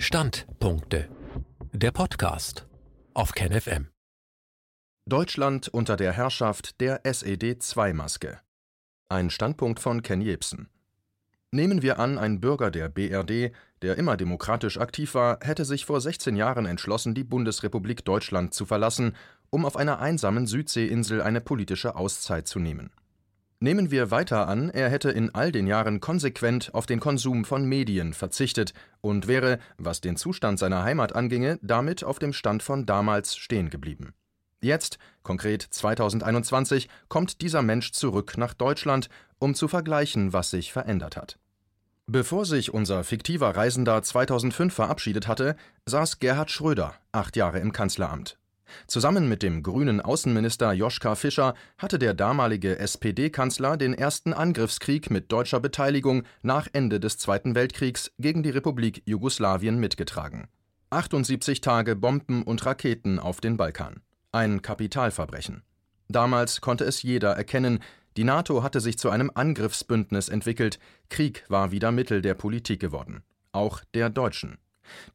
Standpunkte. Der Podcast auf KenFM. Deutschland unter der Herrschaft der SED-2-Maske. Ein Standpunkt von Ken Jebsen. Nehmen wir an, ein Bürger der BRD, der immer demokratisch aktiv war, hätte sich vor 16 Jahren entschlossen, die Bundesrepublik Deutschland zu verlassen, um auf einer einsamen Südseeinsel eine politische Auszeit zu nehmen. Nehmen wir weiter an, er hätte in all den Jahren konsequent auf den Konsum von Medien verzichtet und wäre, was den Zustand seiner Heimat anginge, damit auf dem Stand von damals stehen geblieben. Jetzt, konkret 2021, kommt dieser Mensch zurück nach Deutschland, um zu vergleichen, was sich verändert hat. Bevor sich unser fiktiver Reisender 2005 verabschiedet hatte, saß Gerhard Schröder acht Jahre im Kanzleramt. Zusammen mit dem grünen Außenminister Joschka Fischer hatte der damalige SPD-Kanzler den ersten Angriffskrieg mit deutscher Beteiligung nach Ende des Zweiten Weltkriegs gegen die Republik Jugoslawien mitgetragen. 78 Tage Bomben und Raketen auf den Balkan. Ein Kapitalverbrechen. Damals konnte es jeder erkennen, die NATO hatte sich zu einem Angriffsbündnis entwickelt, Krieg war wieder Mittel der Politik geworden, auch der Deutschen.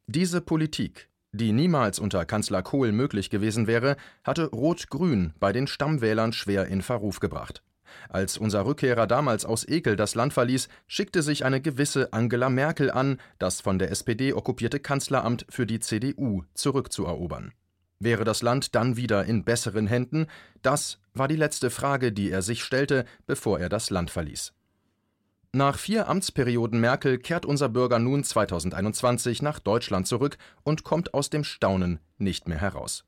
Diese Politik, die niemals unter Kanzler Kohl möglich gewesen wäre, hatte Rot-Grün bei den Stammwählern schwer in Verruf gebracht. Als unser Rückkehrer damals aus Ekel das Land verließ, schickte sich eine gewisse Angela Merkel an, das von der SPD okkupierte Kanzleramt für die CDU zurückzuerobern. Wäre das Land dann wieder in besseren Händen? Das war die letzte Frage, die er sich stellte, bevor er das Land verließ. Nach vier Amtsperioden Merkel kehrt unser Bürger nun 2021 nach Deutschland zurück und kommt aus dem Staunen nicht mehr heraus.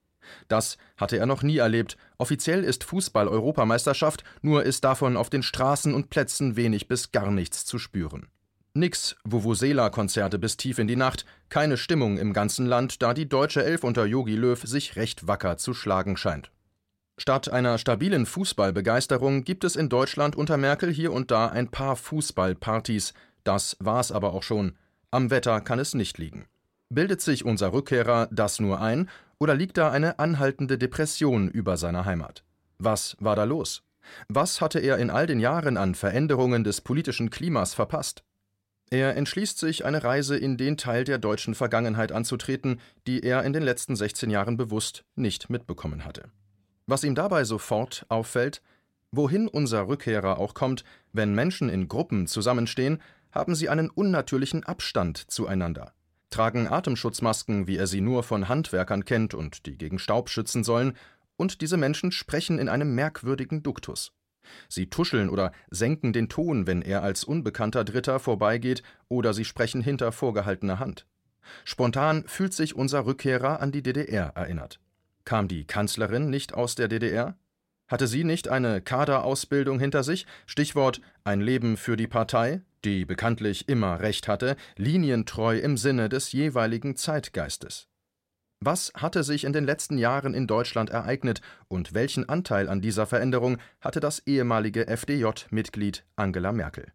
Das hatte er noch nie erlebt. Offiziell ist Fußball-Europameisterschaft, nur ist davon auf den Straßen und Plätzen wenig bis gar nichts zu spüren. Nix Vuvuzela-Konzerte bis tief in die Nacht, keine Stimmung im ganzen Land, da die deutsche Elf unter Yogi Löw sich recht wacker zu schlagen scheint. Statt einer stabilen Fußballbegeisterung gibt es in Deutschland unter Merkel hier und da ein paar Fußballpartys. Das war's aber auch schon. Am Wetter kann es nicht liegen. Bildet sich unser Rückkehrer das nur ein oder liegt da eine anhaltende Depression über seiner Heimat? Was war da los? Was hatte er in all den Jahren an Veränderungen des politischen Klimas verpasst? Er entschließt sich, eine Reise in den Teil der deutschen Vergangenheit anzutreten, die er in den letzten 16 Jahren bewusst nicht mitbekommen hatte. Was ihm dabei sofort auffällt, wohin unser Rückkehrer auch kommt, wenn Menschen in Gruppen zusammenstehen, haben sie einen unnatürlichen Abstand zueinander, tragen Atemschutzmasken, wie er sie nur von Handwerkern kennt und die gegen Staub schützen sollen, und diese Menschen sprechen in einem merkwürdigen Duktus. Sie tuscheln oder senken den Ton, wenn er als unbekannter Dritter vorbeigeht, oder sie sprechen hinter vorgehaltener Hand. Spontan fühlt sich unser Rückkehrer an die DDR erinnert. Kam die Kanzlerin nicht aus der DDR? Hatte sie nicht eine Kaderausbildung hinter sich? Stichwort ein Leben für die Partei, die bekanntlich immer recht hatte, linientreu im Sinne des jeweiligen Zeitgeistes. Was hatte sich in den letzten Jahren in Deutschland ereignet und welchen Anteil an dieser Veränderung hatte das ehemalige FDJ-Mitglied Angela Merkel?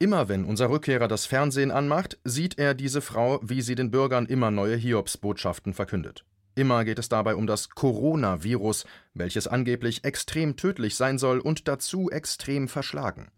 Immer wenn unser Rückkehrer das Fernsehen anmacht, sieht er diese Frau, wie sie den Bürgern immer neue Hiobsbotschaften verkündet. Immer geht es dabei um das Coronavirus, welches angeblich extrem tödlich sein soll und dazu extrem verschlagen.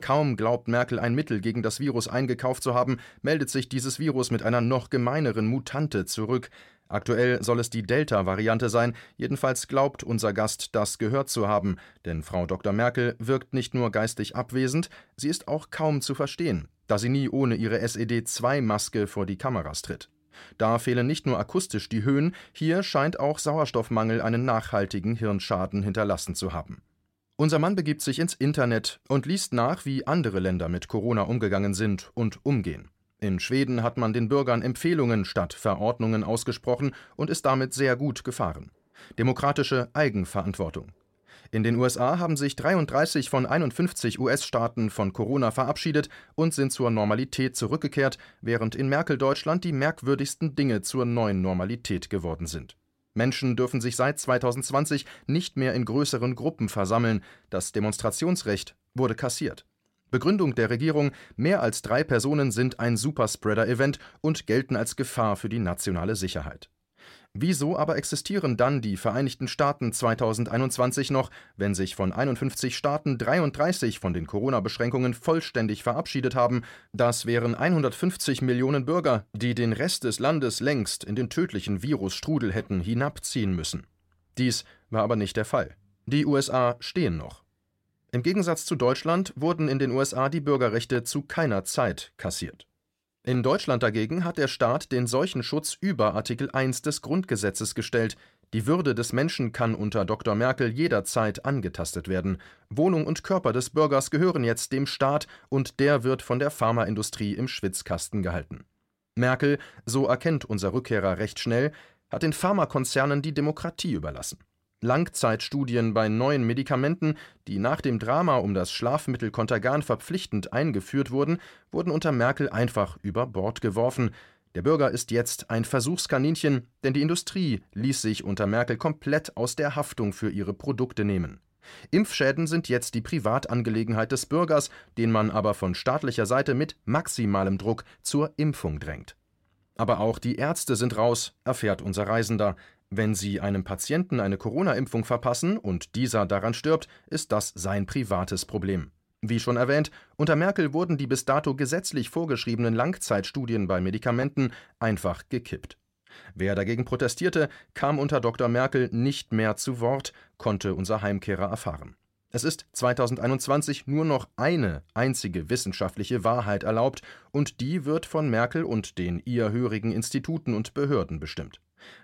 Kaum glaubt Merkel ein Mittel gegen das Virus eingekauft zu haben, meldet sich dieses Virus mit einer noch gemeineren Mutante zurück. Aktuell soll es die Delta-Variante sein, jedenfalls glaubt unser Gast das gehört zu haben, denn Frau Dr. Merkel wirkt nicht nur geistig abwesend, sie ist auch kaum zu verstehen, da sie nie ohne ihre SED-2-Maske vor die Kameras tritt. Da fehlen nicht nur akustisch die Höhen, hier scheint auch Sauerstoffmangel einen nachhaltigen Hirnschaden hinterlassen zu haben. Unser Mann begibt sich ins Internet und liest nach, wie andere Länder mit Corona umgegangen sind und umgehen. In Schweden hat man den Bürgern Empfehlungen statt Verordnungen ausgesprochen und ist damit sehr gut gefahren. Demokratische Eigenverantwortung. In den USA haben sich 33 von 51 US-Staaten von Corona verabschiedet und sind zur Normalität zurückgekehrt, während in Merkel-Deutschland die merkwürdigsten Dinge zur neuen Normalität geworden sind. Menschen dürfen sich seit 2020 nicht mehr in größeren Gruppen versammeln. Das Demonstrationsrecht wurde kassiert. Begründung der Regierung: Mehr als drei Personen sind ein Superspreader-Event und gelten als Gefahr für die nationale Sicherheit. Wieso aber existieren dann die Vereinigten Staaten 2021 noch, wenn sich von 51 Staaten 33 von den Corona-Beschränkungen vollständig verabschiedet haben? Das wären 150 Millionen Bürger, die den Rest des Landes längst in den tödlichen Virusstrudel hätten hinabziehen müssen. Dies war aber nicht der Fall. Die USA stehen noch. Im Gegensatz zu Deutschland wurden in den USA die Bürgerrechte zu keiner Zeit kassiert. In Deutschland dagegen hat der Staat den Seuchenschutz über Artikel 1 des Grundgesetzes gestellt. Die Würde des Menschen kann unter Dr. Merkel jederzeit angetastet werden. Wohnung und Körper des Bürgers gehören jetzt dem Staat und der wird von der Pharmaindustrie im Schwitzkasten gehalten. Merkel, so erkennt unser Rückkehrer recht schnell, hat den Pharmakonzernen die Demokratie überlassen. Langzeitstudien bei neuen Medikamenten, die nach dem Drama um das Schlafmittel Contergan verpflichtend eingeführt wurden, wurden unter Merkel einfach über Bord geworfen. Der Bürger ist jetzt ein Versuchskaninchen, denn die Industrie ließ sich unter Merkel komplett aus der Haftung für ihre Produkte nehmen. Impfschäden sind jetzt die Privatangelegenheit des Bürgers, den man aber von staatlicher Seite mit maximalem Druck zur Impfung drängt. Aber auch die Ärzte sind raus, erfährt unser Reisender. Wenn Sie einem Patienten eine Corona-Impfung verpassen und dieser daran stirbt, ist das sein privates Problem. Wie schon erwähnt, unter Merkel wurden die bis dato gesetzlich vorgeschriebenen Langzeitstudien bei Medikamenten einfach gekippt. Wer dagegen protestierte, kam unter Dr. Merkel nicht mehr zu Wort, konnte unser Heimkehrer erfahren. Es ist 2021 nur noch eine einzige wissenschaftliche Wahrheit erlaubt, und die wird von Merkel und den ihr hörigen Instituten und Behörden bestimmt.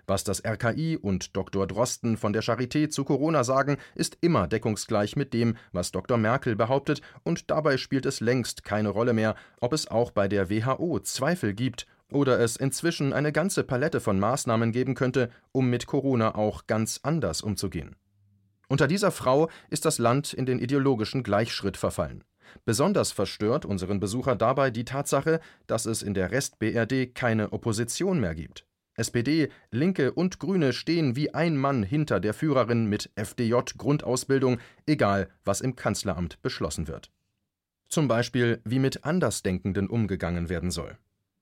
Was das RKI und Dr. Drosten von der Charité zu Corona sagen, ist immer deckungsgleich mit dem, was Dr. Merkel behauptet, und dabei spielt es längst keine Rolle mehr, ob es auch bei der WHO Zweifel gibt oder es inzwischen eine ganze Palette von Maßnahmen geben könnte, um mit Corona auch ganz anders umzugehen. Unter dieser Frau ist das Land in den ideologischen Gleichschritt verfallen. Besonders verstört unseren Besucher dabei die Tatsache, dass es in der Rest-BRD keine Opposition mehr gibt. SPD, Linke und Grüne stehen wie ein Mann hinter der Führerin mit FDJ-Grundausbildung, egal was im Kanzleramt beschlossen wird. Zum Beispiel, wie mit Andersdenkenden umgegangen werden soll.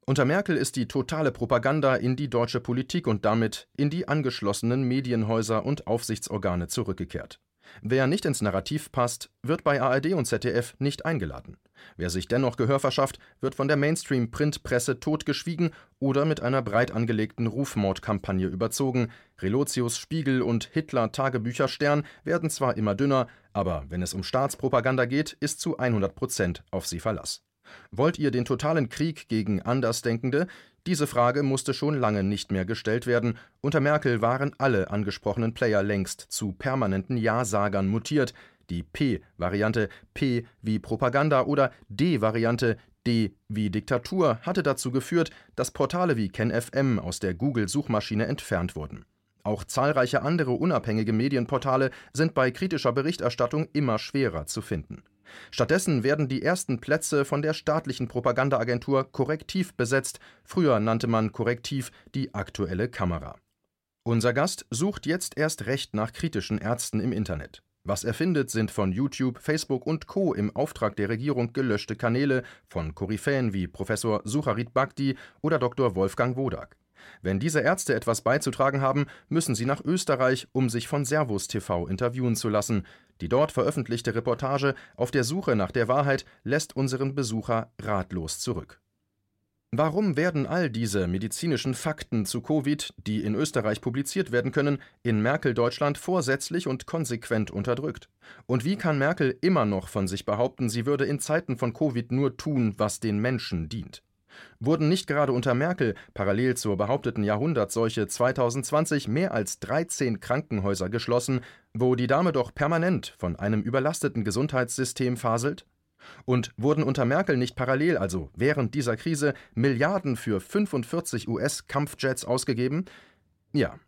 Unter Merkel ist die totale Propaganda in die deutsche Politik und damit in die angeschlossenen Medienhäuser und Aufsichtsorgane zurückgekehrt. Wer nicht ins Narrativ passt, wird bei ARD und ZDF nicht eingeladen. Wer sich dennoch Gehör verschafft, wird von der Mainstream-Printpresse totgeschwiegen oder mit einer breit angelegten Rufmordkampagne überzogen. Relotius Spiegel und Hitler Tagebücher Stern werden zwar immer dünner, aber wenn es um Staatspropaganda geht, ist zu 100 Prozent auf sie Verlass. Wollt ihr den totalen Krieg gegen Andersdenkende? Diese Frage musste schon lange nicht mehr gestellt werden. Unter Merkel waren alle angesprochenen Player längst zu permanenten Ja-Sagern mutiert. Die P-Variante P wie Propaganda oder D-Variante D wie Diktatur hatte dazu geführt, dass Portale wie KenFM aus der Google-Suchmaschine entfernt wurden. Auch zahlreiche andere unabhängige Medienportale sind bei kritischer Berichterstattung immer schwerer zu finden. Stattdessen werden die ersten Plätze von der staatlichen Propagandaagentur Korrektiv besetzt, früher nannte man Korrektiv die aktuelle Kamera. Unser Gast sucht jetzt erst recht nach kritischen Ärzten im Internet. Was er findet, sind von YouTube, Facebook und Co. im Auftrag der Regierung gelöschte Kanäle von Koryphäen wie Professor Sucharit Bhakti oder Dr. Wolfgang Wodak. Wenn diese Ärzte etwas beizutragen haben, müssen sie nach Österreich, um sich von Servus TV interviewen zu lassen. Die dort veröffentlichte Reportage auf der Suche nach der Wahrheit lässt unseren Besucher ratlos zurück. Warum werden all diese medizinischen Fakten zu Covid, die in Österreich publiziert werden können, in Merkel-Deutschland vorsätzlich und konsequent unterdrückt? Und wie kann Merkel immer noch von sich behaupten, sie würde in Zeiten von Covid nur tun, was den Menschen dient? Wurden nicht gerade unter Merkel parallel zur behaupteten Jahrhundertseuche 2020 mehr als 13 Krankenhäuser geschlossen, wo die Dame doch permanent von einem überlasteten Gesundheitssystem faselt? Und wurden unter Merkel nicht parallel, also während dieser Krise, Milliarden für 45 US-Kampfjets ausgegeben? Ja,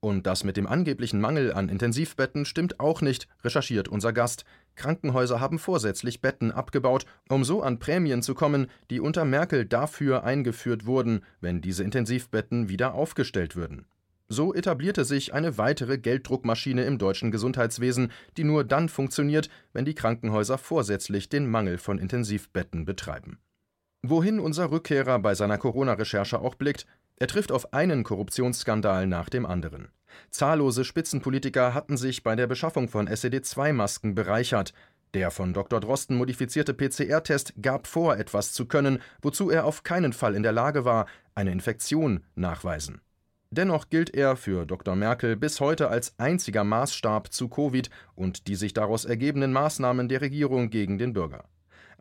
und das mit dem angeblichen Mangel an Intensivbetten stimmt auch nicht, recherchiert unser Gast. Krankenhäuser haben vorsätzlich Betten abgebaut, um so an Prämien zu kommen, die unter Merkel dafür eingeführt wurden, wenn diese Intensivbetten wieder aufgestellt würden. So etablierte sich eine weitere Gelddruckmaschine im deutschen Gesundheitswesen, die nur dann funktioniert, wenn die Krankenhäuser vorsätzlich den Mangel von Intensivbetten betreiben. Wohin unser Rückkehrer bei seiner Corona-Recherche auch blickt, er trifft auf einen Korruptionsskandal nach dem anderen. Zahllose Spitzenpolitiker hatten sich bei der Beschaffung von SED-2-Masken bereichert. Der von Dr. Drosten modifizierte PCR-Test gab vor, etwas zu können, wozu er auf keinen Fall in der Lage war, eine Infektion nachweisen. Dennoch gilt er für Dr. Merkel bis heute als einziger Maßstab zu Covid und die sich daraus ergebenden Maßnahmen der Regierung gegen den Bürger.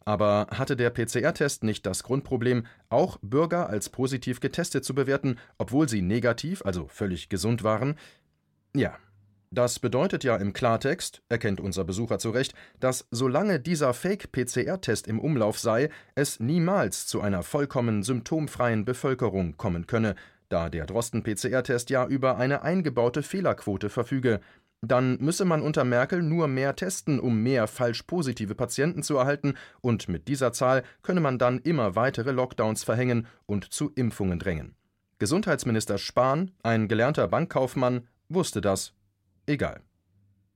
Aber hatte der PCR-Test nicht das Grundproblem, auch Bürger als positiv getestet zu bewerten, obwohl sie negativ, also völlig gesund waren? Ja, das bedeutet ja im Klartext, erkennt unser Besucher zu Recht, dass solange dieser Fake-PCR-Test im Umlauf sei, es niemals zu einer vollkommen symptomfreien Bevölkerung kommen könne, da der Drosten-PCR-Test ja über eine eingebaute Fehlerquote verfüge. Dann müsse man unter Merkel nur mehr testen, um mehr falsch positive Patienten zu erhalten, und mit dieser Zahl könne man dann immer weitere Lockdowns verhängen und zu Impfungen drängen. Gesundheitsminister Spahn, ein gelernter Bankkaufmann, wusste das Egal.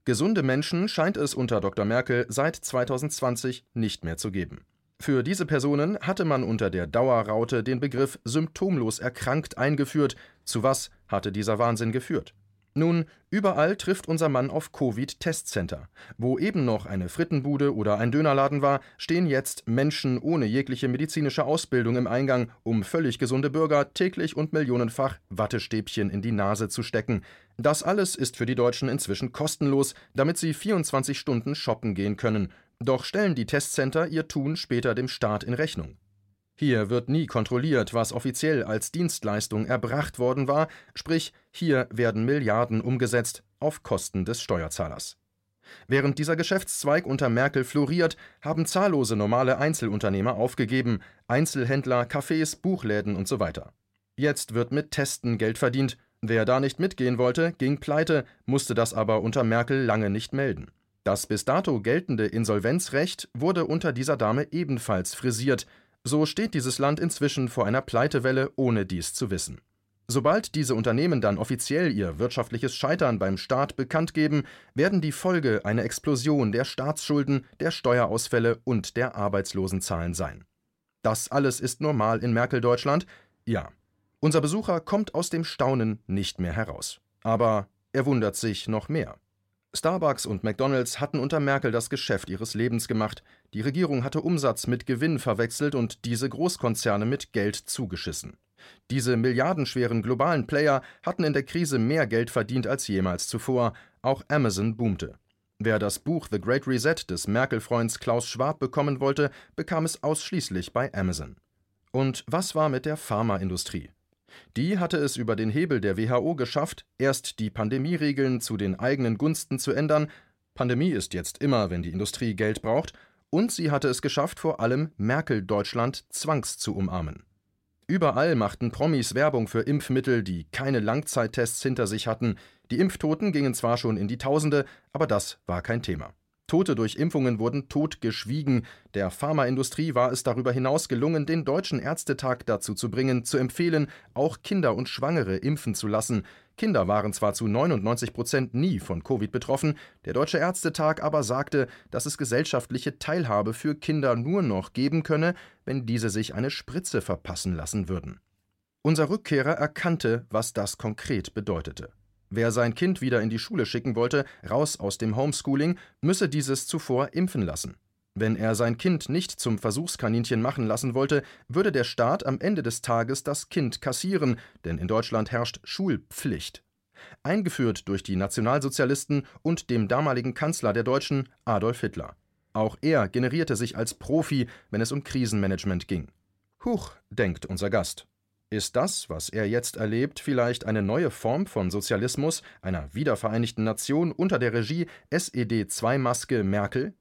Gesunde Menschen scheint es unter Dr. Merkel seit 2020 nicht mehr zu geben. Für diese Personen hatte man unter der Dauerraute den Begriff symptomlos erkrankt eingeführt. Zu was hatte dieser Wahnsinn geführt? Nun, überall trifft unser Mann auf Covid-Testcenter. Wo eben noch eine Frittenbude oder ein Dönerladen war, stehen jetzt Menschen ohne jegliche medizinische Ausbildung im Eingang, um völlig gesunde Bürger täglich und millionenfach Wattestäbchen in die Nase zu stecken. Das alles ist für die Deutschen inzwischen kostenlos, damit sie 24 Stunden shoppen gehen können. Doch stellen die Testcenter ihr Tun später dem Staat in Rechnung. Hier wird nie kontrolliert, was offiziell als Dienstleistung erbracht worden war, sprich hier werden Milliarden umgesetzt auf Kosten des Steuerzahlers. Während dieser Geschäftszweig unter Merkel floriert, haben zahllose normale Einzelunternehmer aufgegeben, Einzelhändler, Cafés, Buchläden und so. Jetzt wird mit Testen Geld verdient. Wer da nicht mitgehen wollte, ging pleite, musste das aber unter Merkel lange nicht melden. Das bis dato geltende Insolvenzrecht wurde unter dieser Dame ebenfalls frisiert, so steht dieses Land inzwischen vor einer Pleitewelle, ohne dies zu wissen. Sobald diese Unternehmen dann offiziell ihr wirtschaftliches Scheitern beim Staat bekannt geben, werden die Folge eine Explosion der Staatsschulden, der Steuerausfälle und der Arbeitslosenzahlen sein. Das alles ist normal in Merkel-Deutschland? Ja. Unser Besucher kommt aus dem Staunen nicht mehr heraus. Aber er wundert sich noch mehr. Starbucks und McDonald's hatten unter Merkel das Geschäft ihres Lebens gemacht. Die Regierung hatte Umsatz mit Gewinn verwechselt und diese Großkonzerne mit Geld zugeschissen. Diese milliardenschweren globalen Player hatten in der Krise mehr Geld verdient als jemals zuvor. Auch Amazon boomte. Wer das Buch The Great Reset des Merkel-Freunds Klaus Schwab bekommen wollte, bekam es ausschließlich bei Amazon. Und was war mit der Pharmaindustrie? Die hatte es über den Hebel der WHO geschafft, erst die Pandemieregeln zu den eigenen Gunsten zu ändern Pandemie ist jetzt immer, wenn die Industrie Geld braucht und sie hatte es geschafft, vor allem Merkel-Deutschland zwangs zu umarmen. Überall machten Promis Werbung für Impfmittel, die keine Langzeittests hinter sich hatten. Die Impftoten gingen zwar schon in die Tausende, aber das war kein Thema. Tote durch Impfungen wurden totgeschwiegen. Der Pharmaindustrie war es darüber hinaus gelungen, den Deutschen Ärztetag dazu zu bringen, zu empfehlen, auch Kinder und Schwangere impfen zu lassen. Kinder waren zwar zu 99 Prozent nie von Covid betroffen, der Deutsche Ärztetag aber sagte, dass es gesellschaftliche Teilhabe für Kinder nur noch geben könne, wenn diese sich eine Spritze verpassen lassen würden. Unser Rückkehrer erkannte, was das konkret bedeutete. Wer sein Kind wieder in die Schule schicken wollte, raus aus dem Homeschooling, müsse dieses zuvor impfen lassen. Wenn er sein Kind nicht zum Versuchskaninchen machen lassen wollte, würde der Staat am Ende des Tages das Kind kassieren, denn in Deutschland herrscht Schulpflicht. Eingeführt durch die Nationalsozialisten und dem damaligen Kanzler der Deutschen, Adolf Hitler. Auch er generierte sich als Profi, wenn es um Krisenmanagement ging. Huch, denkt unser Gast. Ist das, was er jetzt erlebt, vielleicht eine neue Form von Sozialismus, einer wiedervereinigten Nation unter der Regie SED-2-Maske Merkel?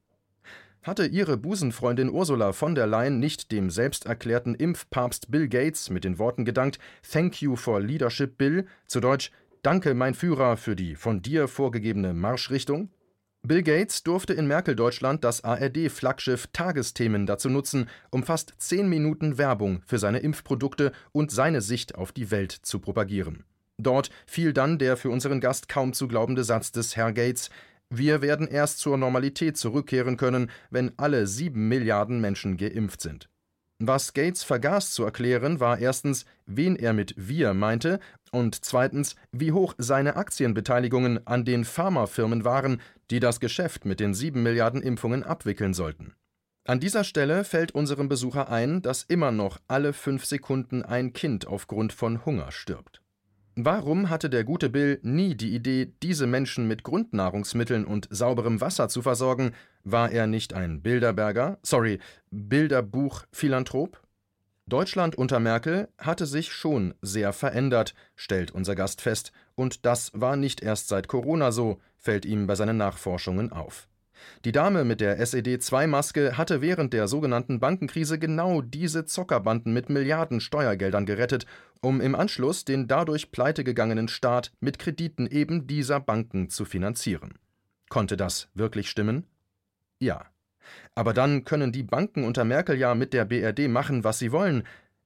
Hatte ihre Busenfreundin Ursula von der Leyen nicht dem selbsterklärten Impfpapst Bill Gates mit den Worten gedankt Thank you for leadership, Bill, zu Deutsch Danke, mein Führer, für die von dir vorgegebene Marschrichtung? Bill Gates durfte in Merkel-Deutschland das ARD-Flaggschiff Tagesthemen dazu nutzen, um fast zehn Minuten Werbung für seine Impfprodukte und seine Sicht auf die Welt zu propagieren. Dort fiel dann der für unseren Gast kaum zu glaubende Satz des Herr Gates: Wir werden erst zur Normalität zurückkehren können, wenn alle sieben Milliarden Menschen geimpft sind. Was Gates vergaß zu erklären, war erstens, wen er mit wir meinte und zweitens, wie hoch seine Aktienbeteiligungen an den Pharmafirmen waren, die das Geschäft mit den sieben Milliarden Impfungen abwickeln sollten. An dieser Stelle fällt unserem Besucher ein, dass immer noch alle fünf Sekunden ein Kind aufgrund von Hunger stirbt. Warum hatte der gute Bill nie die Idee, diese Menschen mit Grundnahrungsmitteln und sauberem Wasser zu versorgen? War er nicht ein Bilderberger, sorry, Bilderbuch-Philanthrop? Deutschland unter Merkel hatte sich schon sehr verändert, stellt unser Gast fest, und das war nicht erst seit Corona so, fällt ihm bei seinen Nachforschungen auf. Die Dame mit der SED-2-Maske hatte während der sogenannten Bankenkrise genau diese Zockerbanden mit Milliarden Steuergeldern gerettet, um im Anschluss den dadurch pleitegegangenen Staat mit Krediten eben dieser Banken zu finanzieren. Konnte das wirklich stimmen? Ja. Aber dann können die Banken unter Merkel ja mit der BRD machen, was sie wollen.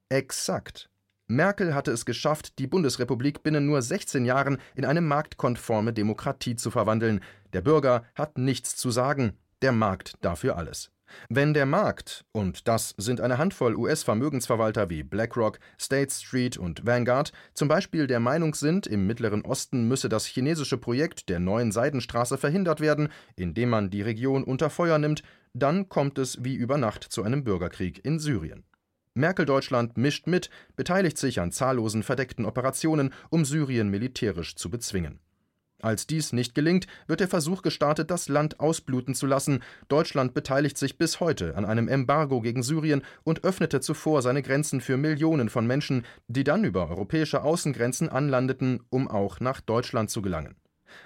Exakt. Merkel hatte es geschafft, die Bundesrepublik binnen nur 16 Jahren in eine marktkonforme Demokratie zu verwandeln. Der Bürger hat nichts zu sagen, der Markt dafür alles. Wenn der Markt, und das sind eine Handvoll US-Vermögensverwalter wie BlackRock, State Street und Vanguard, zum Beispiel der Meinung sind, im Mittleren Osten müsse das chinesische Projekt der neuen Seidenstraße verhindert werden, indem man die Region unter Feuer nimmt, dann kommt es wie über Nacht zu einem Bürgerkrieg in Syrien. Merkel-Deutschland mischt mit, beteiligt sich an zahllosen verdeckten Operationen, um Syrien militärisch zu bezwingen. Als dies nicht gelingt, wird der Versuch gestartet, das Land ausbluten zu lassen. Deutschland beteiligt sich bis heute an einem Embargo gegen Syrien und öffnete zuvor seine Grenzen für Millionen von Menschen, die dann über europäische Außengrenzen anlandeten, um auch nach Deutschland zu gelangen.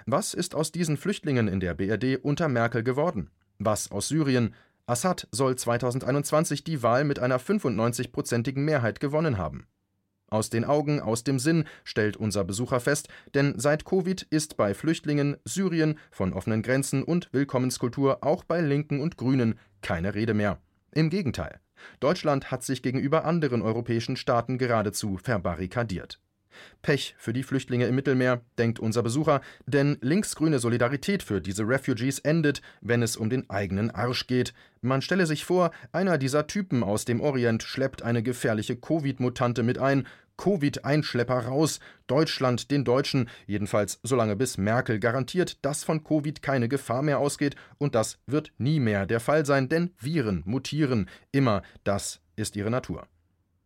Was ist aus diesen Flüchtlingen in der BRD unter Merkel geworden? Was aus Syrien? Assad soll 2021 die Wahl mit einer 95-prozentigen Mehrheit gewonnen haben. Aus den Augen, aus dem Sinn, stellt unser Besucher fest, denn seit Covid ist bei Flüchtlingen, Syrien, von offenen Grenzen und Willkommenskultur auch bei Linken und Grünen keine Rede mehr. Im Gegenteil. Deutschland hat sich gegenüber anderen europäischen Staaten geradezu verbarrikadiert. Pech für die Flüchtlinge im Mittelmeer, denkt unser Besucher, denn linksgrüne Solidarität für diese Refugees endet, wenn es um den eigenen Arsch geht. Man stelle sich vor, einer dieser Typen aus dem Orient schleppt eine gefährliche Covid-Mutante mit ein, Covid-Einschlepper raus, Deutschland den Deutschen, jedenfalls solange bis Merkel garantiert, dass von Covid keine Gefahr mehr ausgeht, und das wird nie mehr der Fall sein, denn Viren mutieren. Immer, das ist ihre Natur.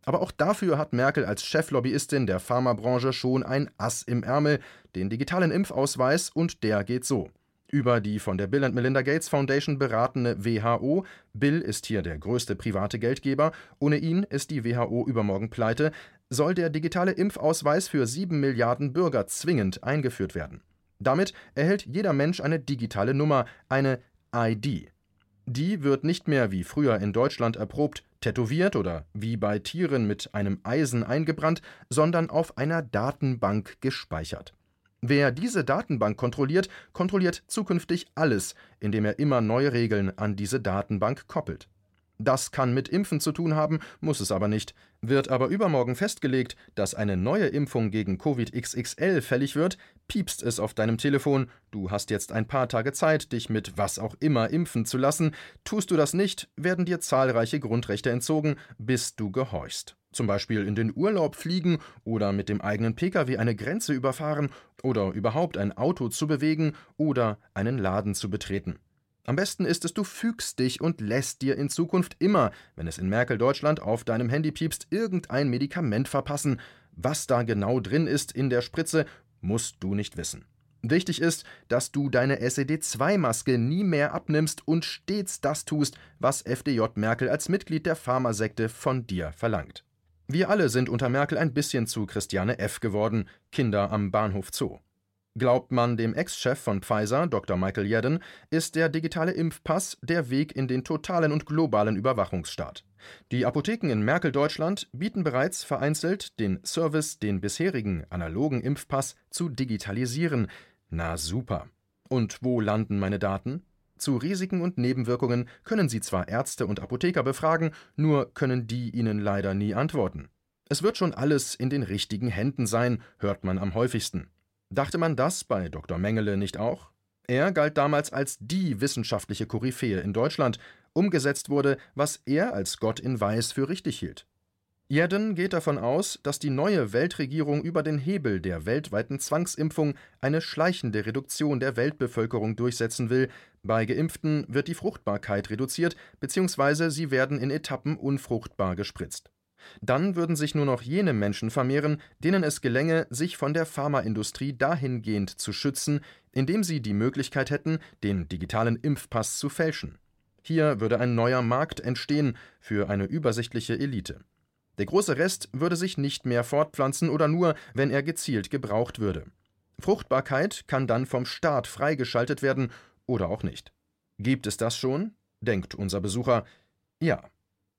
Aber auch dafür hat Merkel als Cheflobbyistin der Pharmabranche schon ein Ass im Ärmel, den digitalen Impfausweis, und der geht so. Über die von der Bill Melinda Gates Foundation beratene WHO, Bill ist hier der größte private Geldgeber, ohne ihn ist die WHO übermorgen pleite, soll der digitale Impfausweis für sieben Milliarden Bürger zwingend eingeführt werden. Damit erhält jeder Mensch eine digitale Nummer, eine ID. Die wird nicht mehr wie früher in Deutschland erprobt tätowiert oder wie bei Tieren mit einem Eisen eingebrannt, sondern auf einer Datenbank gespeichert. Wer diese Datenbank kontrolliert, kontrolliert zukünftig alles, indem er immer neue Regeln an diese Datenbank koppelt. Das kann mit Impfen zu tun haben, muss es aber nicht. Wird aber übermorgen festgelegt, dass eine neue Impfung gegen Covid XXL fällig wird, piepst es auf deinem Telefon, du hast jetzt ein paar Tage Zeit, dich mit was auch immer impfen zu lassen. Tust du das nicht, werden dir zahlreiche Grundrechte entzogen, bis du gehorchst. Zum Beispiel in den Urlaub fliegen oder mit dem eigenen Pkw eine Grenze überfahren oder überhaupt ein Auto zu bewegen oder einen Laden zu betreten. Am besten ist es, du fügst dich und lässt dir in Zukunft immer, wenn es in Merkel Deutschland auf deinem Handy piepst, irgendein Medikament verpassen. Was da genau drin ist in der Spritze, musst du nicht wissen. Wichtig ist, dass du deine SED2-Maske nie mehr abnimmst und stets das tust, was FDJ Merkel als Mitglied der Pharmasekte von dir verlangt. Wir alle sind unter Merkel ein bisschen zu Christiane F. geworden, Kinder am Bahnhof Zoo. Glaubt man dem Ex-Chef von Pfizer, Dr. Michael Yadden, ist der digitale Impfpass der Weg in den totalen und globalen Überwachungsstaat. Die Apotheken in Merkel-Deutschland bieten bereits vereinzelt den Service, den bisherigen analogen Impfpass zu digitalisieren. Na super. Und wo landen meine Daten? Zu Risiken und Nebenwirkungen können Sie zwar Ärzte und Apotheker befragen, nur können die Ihnen leider nie antworten. Es wird schon alles in den richtigen Händen sein, hört man am häufigsten. Dachte man das bei Dr. Mengele nicht auch? Er galt damals als die wissenschaftliche Koryphäe in Deutschland, umgesetzt wurde, was er als Gott in Weiß für richtig hielt. Jeden geht davon aus, dass die neue Weltregierung über den Hebel der weltweiten Zwangsimpfung eine schleichende Reduktion der Weltbevölkerung durchsetzen will. Bei Geimpften wird die Fruchtbarkeit reduziert, bzw. sie werden in Etappen unfruchtbar gespritzt. Dann würden sich nur noch jene Menschen vermehren, denen es gelänge, sich von der Pharmaindustrie dahingehend zu schützen, indem sie die Möglichkeit hätten, den digitalen Impfpass zu fälschen. Hier würde ein neuer Markt entstehen für eine übersichtliche Elite. Der große Rest würde sich nicht mehr fortpflanzen oder nur, wenn er gezielt gebraucht würde. Fruchtbarkeit kann dann vom Staat freigeschaltet werden oder auch nicht. Gibt es das schon? denkt unser Besucher. Ja.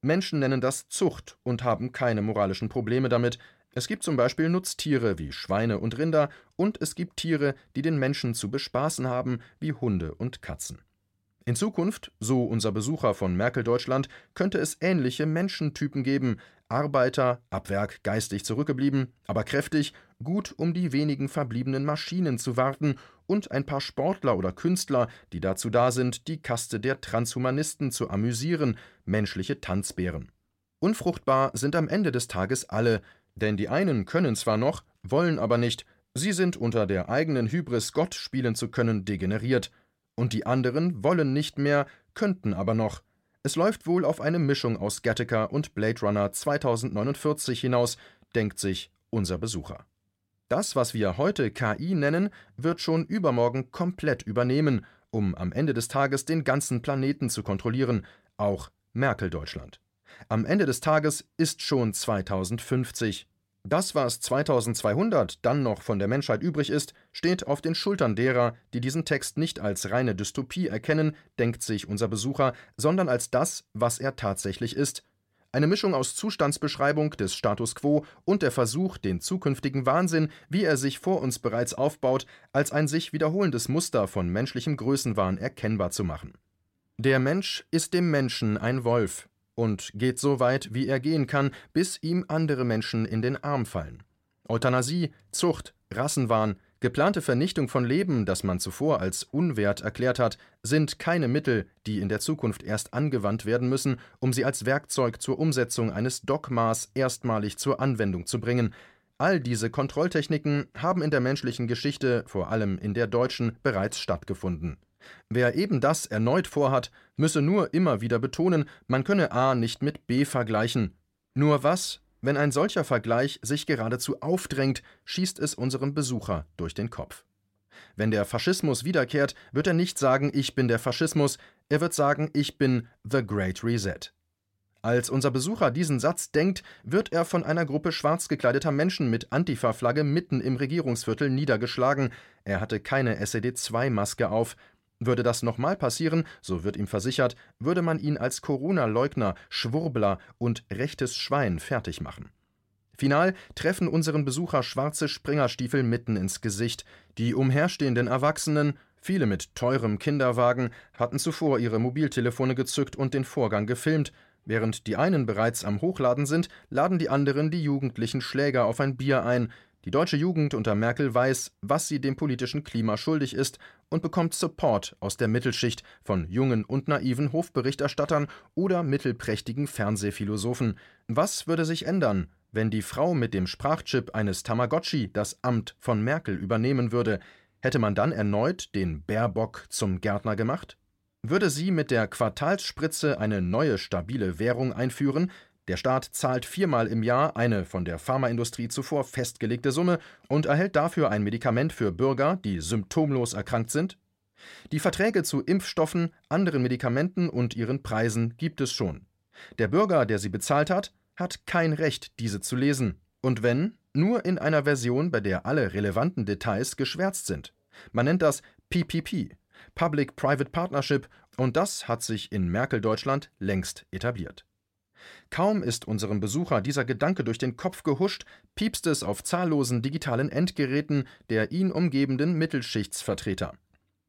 Menschen nennen das Zucht und haben keine moralischen Probleme damit. Es gibt zum Beispiel Nutztiere wie Schweine und Rinder und es gibt Tiere, die den Menschen zu bespaßen haben, wie Hunde und Katzen. In Zukunft, so unser Besucher von Merkel Deutschland, könnte es ähnliche Menschentypen geben, Arbeiter, ab Werk geistig zurückgeblieben, aber kräftig, gut um die wenigen verbliebenen Maschinen zu warten und ein paar Sportler oder Künstler, die dazu da sind, die Kaste der Transhumanisten zu amüsieren, menschliche Tanzbären. Unfruchtbar sind am Ende des Tages alle, denn die einen können zwar noch, wollen aber nicht, sie sind unter der eigenen Hybris Gott spielen zu können degeneriert, und die anderen wollen nicht mehr, könnten aber noch. Es läuft wohl auf eine Mischung aus Gattaca und Blade Runner 2049 hinaus, denkt sich unser Besucher. Das, was wir heute KI nennen, wird schon übermorgen komplett übernehmen, um am Ende des Tages den ganzen Planeten zu kontrollieren, auch Merkel Deutschland. Am Ende des Tages ist schon 2050. Das, was 2200 dann noch von der Menschheit übrig ist, steht auf den Schultern derer, die diesen Text nicht als reine Dystopie erkennen, denkt sich unser Besucher, sondern als das, was er tatsächlich ist. Eine Mischung aus Zustandsbeschreibung des Status quo und der Versuch, den zukünftigen Wahnsinn, wie er sich vor uns bereits aufbaut, als ein sich wiederholendes Muster von menschlichem Größenwahn erkennbar zu machen. Der Mensch ist dem Menschen ein Wolf, und geht so weit, wie er gehen kann, bis ihm andere Menschen in den Arm fallen. Euthanasie, Zucht, Rassenwahn, geplante Vernichtung von Leben, das man zuvor als unwert erklärt hat, sind keine Mittel, die in der Zukunft erst angewandt werden müssen, um sie als Werkzeug zur Umsetzung eines Dogmas erstmalig zur Anwendung zu bringen. All diese Kontrolltechniken haben in der menschlichen Geschichte, vor allem in der deutschen, bereits stattgefunden. Wer eben das erneut vorhat, müsse nur immer wieder betonen, man könne A nicht mit B vergleichen. Nur was, wenn ein solcher Vergleich sich geradezu aufdrängt, schießt es unserem Besucher durch den Kopf. Wenn der Faschismus wiederkehrt, wird er nicht sagen, ich bin der Faschismus, er wird sagen, ich bin The Great Reset. Als unser Besucher diesen Satz denkt, wird er von einer Gruppe schwarz gekleideter Menschen mit Antifa-Flagge mitten im Regierungsviertel niedergeschlagen. Er hatte keine SED-2-Maske auf, würde das nochmal passieren, so wird ihm versichert, würde man ihn als Corona-Leugner, Schwurbler und rechtes Schwein fertig machen. Final treffen unseren Besucher schwarze Springerstiefel mitten ins Gesicht. Die umherstehenden Erwachsenen, viele mit teurem Kinderwagen, hatten zuvor ihre Mobiltelefone gezückt und den Vorgang gefilmt. Während die einen bereits am Hochladen sind, laden die anderen die jugendlichen Schläger auf ein Bier ein, die deutsche Jugend unter Merkel weiß, was sie dem politischen Klima schuldig ist und bekommt Support aus der Mittelschicht von jungen und naiven Hofberichterstattern oder mittelprächtigen Fernsehphilosophen. Was würde sich ändern, wenn die Frau mit dem Sprachchip eines Tamagotchi das Amt von Merkel übernehmen würde? Hätte man dann erneut den Baerbock zum Gärtner gemacht? Würde sie mit der Quartalsspritze eine neue stabile Währung einführen, der Staat zahlt viermal im Jahr eine von der Pharmaindustrie zuvor festgelegte Summe und erhält dafür ein Medikament für Bürger, die symptomlos erkrankt sind. Die Verträge zu Impfstoffen, anderen Medikamenten und ihren Preisen gibt es schon. Der Bürger, der sie bezahlt hat, hat kein Recht, diese zu lesen. Und wenn, nur in einer Version, bei der alle relevanten Details geschwärzt sind. Man nennt das PPP, Public-Private Partnership, und das hat sich in Merkel-Deutschland längst etabliert. Kaum ist unserem Besucher dieser Gedanke durch den Kopf gehuscht, piepst es auf zahllosen digitalen Endgeräten der ihn umgebenden Mittelschichtsvertreter.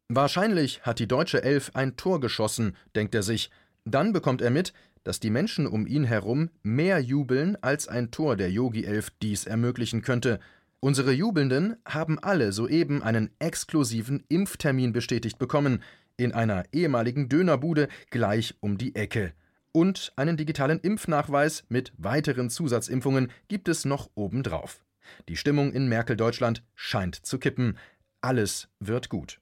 Wahrscheinlich hat die deutsche Elf ein Tor geschossen, denkt er sich. Dann bekommt er mit, dass die Menschen um ihn herum mehr jubeln, als ein Tor der Yogi Elf dies ermöglichen könnte. Unsere Jubelnden haben alle soeben einen exklusiven Impftermin bestätigt bekommen. in einer ehemaligen Dönerbude gleich um die Ecke. Und einen digitalen Impfnachweis mit weiteren Zusatzimpfungen gibt es noch obendrauf. Die Stimmung in Merkel-Deutschland scheint zu kippen. Alles wird gut.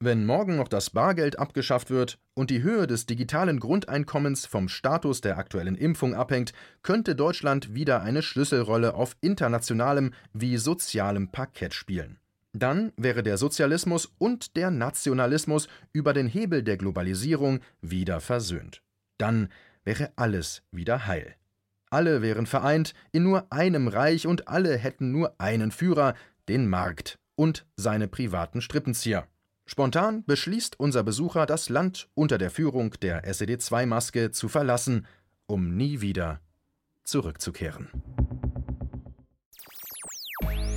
Wenn morgen noch das Bargeld abgeschafft wird und die Höhe des digitalen Grundeinkommens vom Status der aktuellen Impfung abhängt, könnte Deutschland wieder eine Schlüsselrolle auf internationalem wie sozialem Parkett spielen. Dann wäre der Sozialismus und der Nationalismus über den Hebel der Globalisierung wieder versöhnt. Dann wäre alles wieder heil. Alle wären vereint in nur einem Reich und alle hätten nur einen Führer, den Markt und seine privaten Strippenzieher. Spontan beschließt unser Besucher, das Land unter der Führung der SED-2-Maske zu verlassen, um nie wieder zurückzukehren.